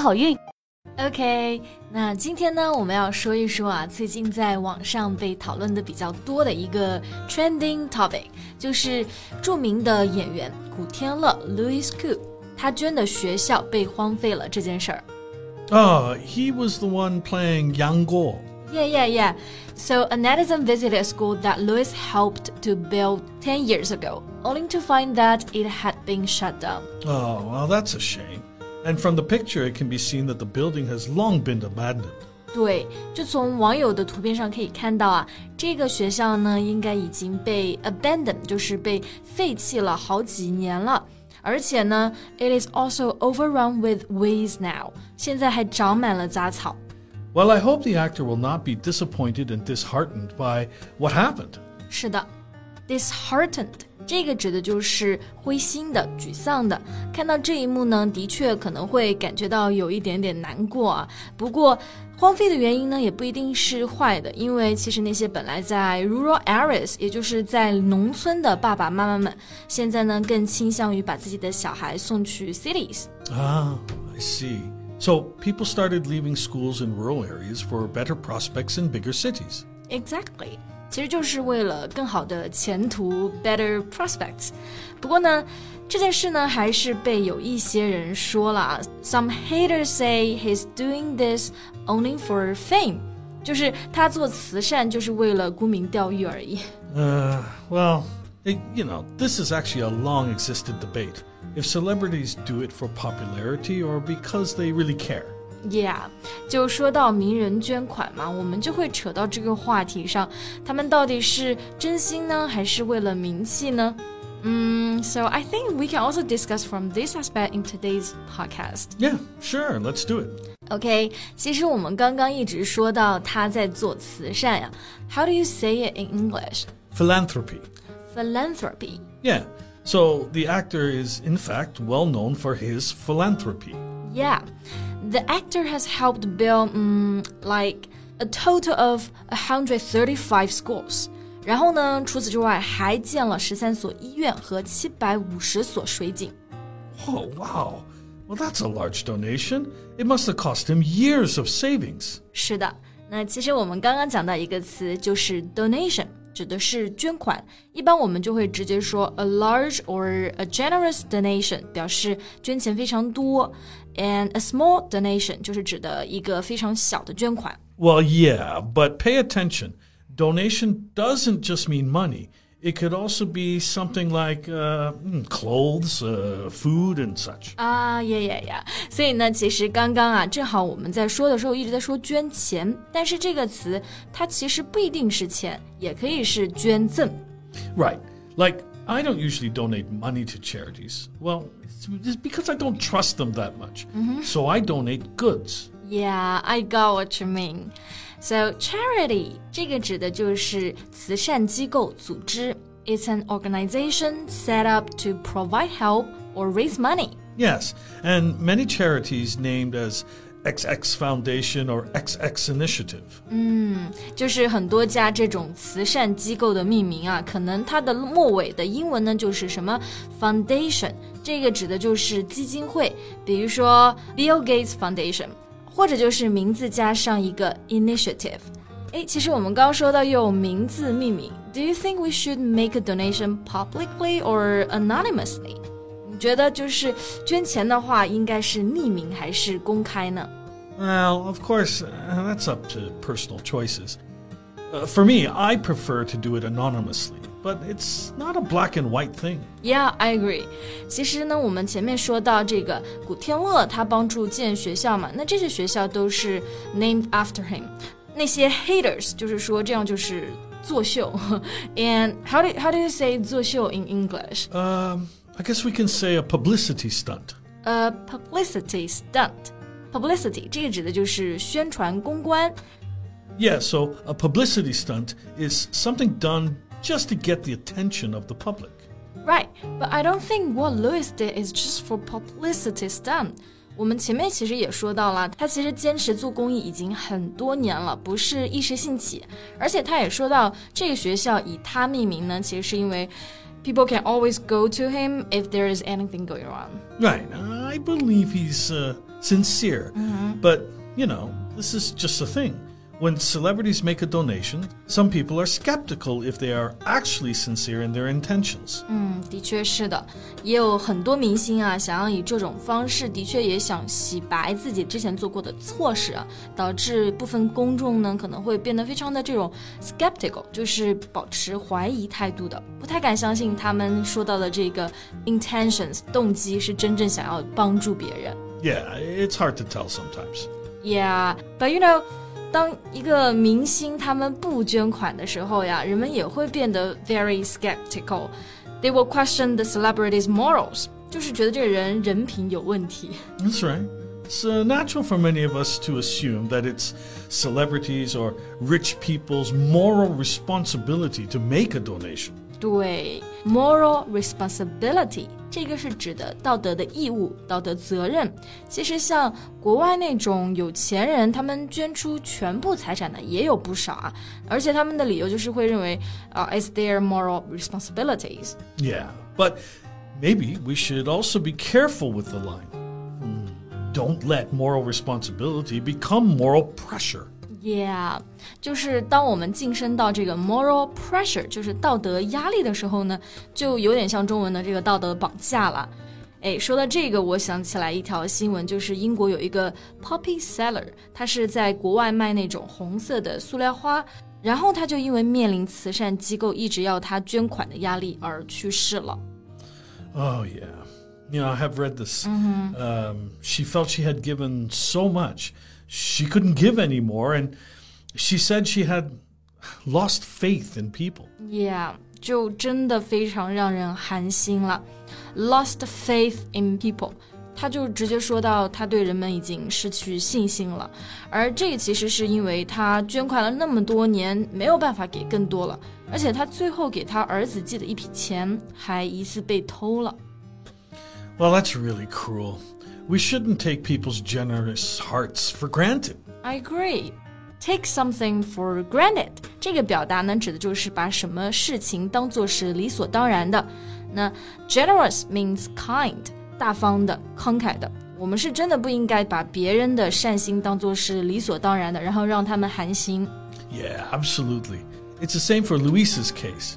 好运！OK，那今天呢，我们要说一说啊，最近在网上被讨论的比较多的一个 trending topic，就是着名的演员古天乐 Louis Koo，他捐的学校被荒废了这件事儿。Oh, he was the one playing Yang Guo. Yeah, yeah, yeah. So a netizen visited a school that Louis helped to build 10 years ago, only to find that it had been shut down. Oh, well, that's a shame. And from the picture, it can be seen that the building has long been abandoned. 对，就从网友的图片上可以看到啊，这个学校呢应该已经被 abandoned，就是被废弃了好几年了。而且呢，it is also overrun with weeds now，现在还长满了杂草。Well, I hope the actor will not be disappointed and disheartened by what happened. 是的，disheartened 这个指的就是灰心的、沮丧的。看到这一幕呢，的确可能会感觉到有一点点难过啊。不过，荒废的原因呢，也不一定是坏的，因为其实那些本来在 rural areas，也就是在农村的爸爸妈妈们，现在呢更倾向于把自己的小孩送去 cities。Ah, I see. So people started leaving schools in rural areas for better prospects in bigger cities. Exactly. 其实就是为了更好的前途 （better prospects）。不过呢，这件事呢还是被有一些人说了。Some haters say he's doing this only for fame，就是他做慈善就是为了沽名钓誉而已。Uh, well, it, you know, this is actually a long existed debate. If celebrities do it for popularity or because they really care. Yeah，就说到名人捐款嘛，我们就会扯到这个话题上，他们到底是真心呢，还是为了名气呢？嗯，So I think we can also discuss from this aspect in today's podcast. Yeah, sure, let's do it. OK，其实我们刚刚一直说到他在做慈善呀。How do you say it in English? Philanthropy. Philanthropy. Yeah. So the actor is in fact well known for his philanthropy. Yeah the actor has helped build um, like a total of 135 schools. 然后呢，除此之外，还建了十三所医院和七百五十所水井。Oh wow! Well, that's a large donation. It must have cost him years of savings. 是的，那其实我们刚刚讲到一个词，就是 donation。 指的是捐款，一般我们就会直接说 a large or a generous donation，表示捐钱非常多，and a small donation 就是指的一个非常小的捐款。Well, yeah, but pay attention. Donation doesn't just mean money. It could also be something like uh, clothes, uh, food, and such. 啊呀呀呀！所以呢，其实刚刚啊，正好我们在说的时候一直在说捐钱，但是这个词它其实不一定是钱，也可以是捐赠。Right. Like I don't usually donate money to charities. Well, it's because I don't trust them that much. So I donate goods. Yeah, I got what you mean. So charity 这个指的就是慈善机构组织。It's an organization set up to provide help or raise money. Yes, and many charities named as XX Foundation or XX Initiative. 嗯，就是很多家这种慈善机构的命名啊，可能它的末尾的英文呢就是什么 Foundation，这个指的就是基金会，比如说 Bill Gates Foundation。 或者就是名字加上一个 initiative。诶，其实我们刚刚说到用名字命名。Do you think we should make a donation publicly or anonymously？你觉得就是捐钱的话，应该是匿名还是公开呢？Well, of course, uh, that's up to personal choices. Uh, for me, I prefer to do it anonymously but it's not a black and white thing. Yeah, I agree. 其实呢，我们前面说到这个古天乐，他帮助建学校嘛，那这些学校都是 named after him。那些 haters 就是说这样就是作秀。And how do how do you say 作秀 in English? Um, I guess we can say a publicity stunt. A publicity stunt. publicity 这个指的就是宣传公关。 Yeah, so a publicity stunt is something done just to get the attention of the public. Right, but I don't think what Lewis did is just for publicity stunt. 我们前面其实也说到了，他其实坚持做公益已经很多年了，不是一时兴起。而且他也说到，这个学校以他命名呢，其实是因为 people can always go to him if there is anything going on. Right. I believe he's uh, sincere. But, you know, this is just a thing. When celebrities make a donation, some people are skeptical if they are actually sincere in their intentions. 嗯，的确是的，也有很多明星啊，想要以这种方式，的确也想洗白自己之前做过的错事啊，导致部分公众呢可能会变得非常的这种 skeptical，就是保持怀疑态度的，不太敢相信他们说到的这个 intentions 动机是真正想要帮助别人。 Yeah, it's hard to tell sometimes. Yeah, but you know. 当一个明星他们不捐款的时候呀，人们也会变得 very skeptical. They will question the celebrity's morals. 就是觉得这个人人品有问题。 That's right. It's uh, natural for many of us to assume that it's celebrities or rich people's moral responsibility to make a donation. 对，moral responsibility 这个是指的道德的义务、道德责任。其实像国外那种有钱人，他们捐出全部财产的也有不少啊，而且他们的理由就是会认为，啊、i t s their moral responsibilities。 Yeah, but maybe we should also be careful with the line. Hmm, Don't let moral responsibility become moral pressure. Yeah，就是当我们晋升到这个 moral pressure，就是道德压力的时候呢，就有点像中文的这个道德绑架了。哎，说到这个，我想起来一条新闻，就是英国有一个 poppy seller，他是在国外卖那种红色的塑料花，然后他就因为面临慈善机构一直要他捐款的压力而去世了。 Oh, yeah. You know, I have read this. Um, she felt she had given so much, she couldn't give anymore, and she said she had lost faith in people. Yeah，就真的非常让人寒心了。Lost faith in people，他就直接说到他对人们已经失去信心了，而这其实是因为他捐款了那么多年，没有办法给更多了，而且他最后给他儿子寄的一笔钱还疑似被偷了。 Well, that's really cruel. We shouldn't take people's generous hearts for granted. I agree. Take something for granted 这个表达呢，指的就是把什么事情当做是理所当然的。那 generous means kind，大方的、慷慨的。我们是真的不应该把别人的善心当做是理所当然的，然后让他们寒心。Yeah, absolutely. It's the same for Louis's case.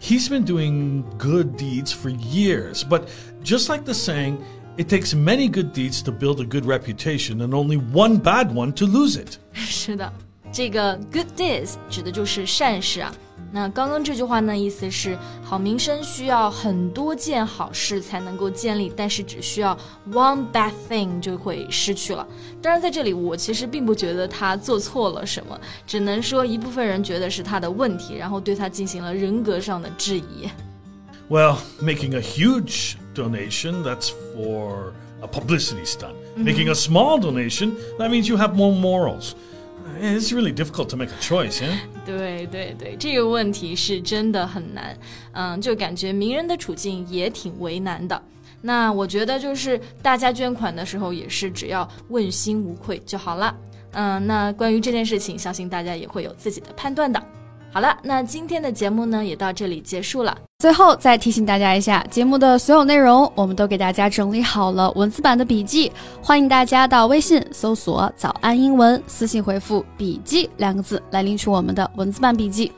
He's been doing good deeds for years, but just like the saying. it takes many good deeds to build a good reputation and only one bad one to lose it. 是的，这个 good deeds 指的就是善事啊。那刚刚这句话呢，意思是好名声需要很多件好事才能够建立，但是只需要 one bad thing 就会失去了。当然，在这里我其实并不觉得他做错了什么，只能说一部分人觉得是他的问题，然后对他进行了人格上的质疑。 Well, making a huge donation, that's for a publicity stunt. Making a small donation, that means you have more morals. It's really difficult to make a choice, yeah? 对对对，这个问题是真的很难，嗯，就感觉名人的处境也挺为难的。那我觉得就是大家捐款的时候也是只要问心无愧就好了。嗯，那关于这件事情，相信大家也会有自己的判断的。好了，那今天的节目呢也到这里结束了。最后再提醒大家一下，节目的所有内容我们都给大家整理好了文字版的笔记，欢迎大家到微信搜索“早安英文”，私信回复“笔记”两个字来领取我们的文字版笔记。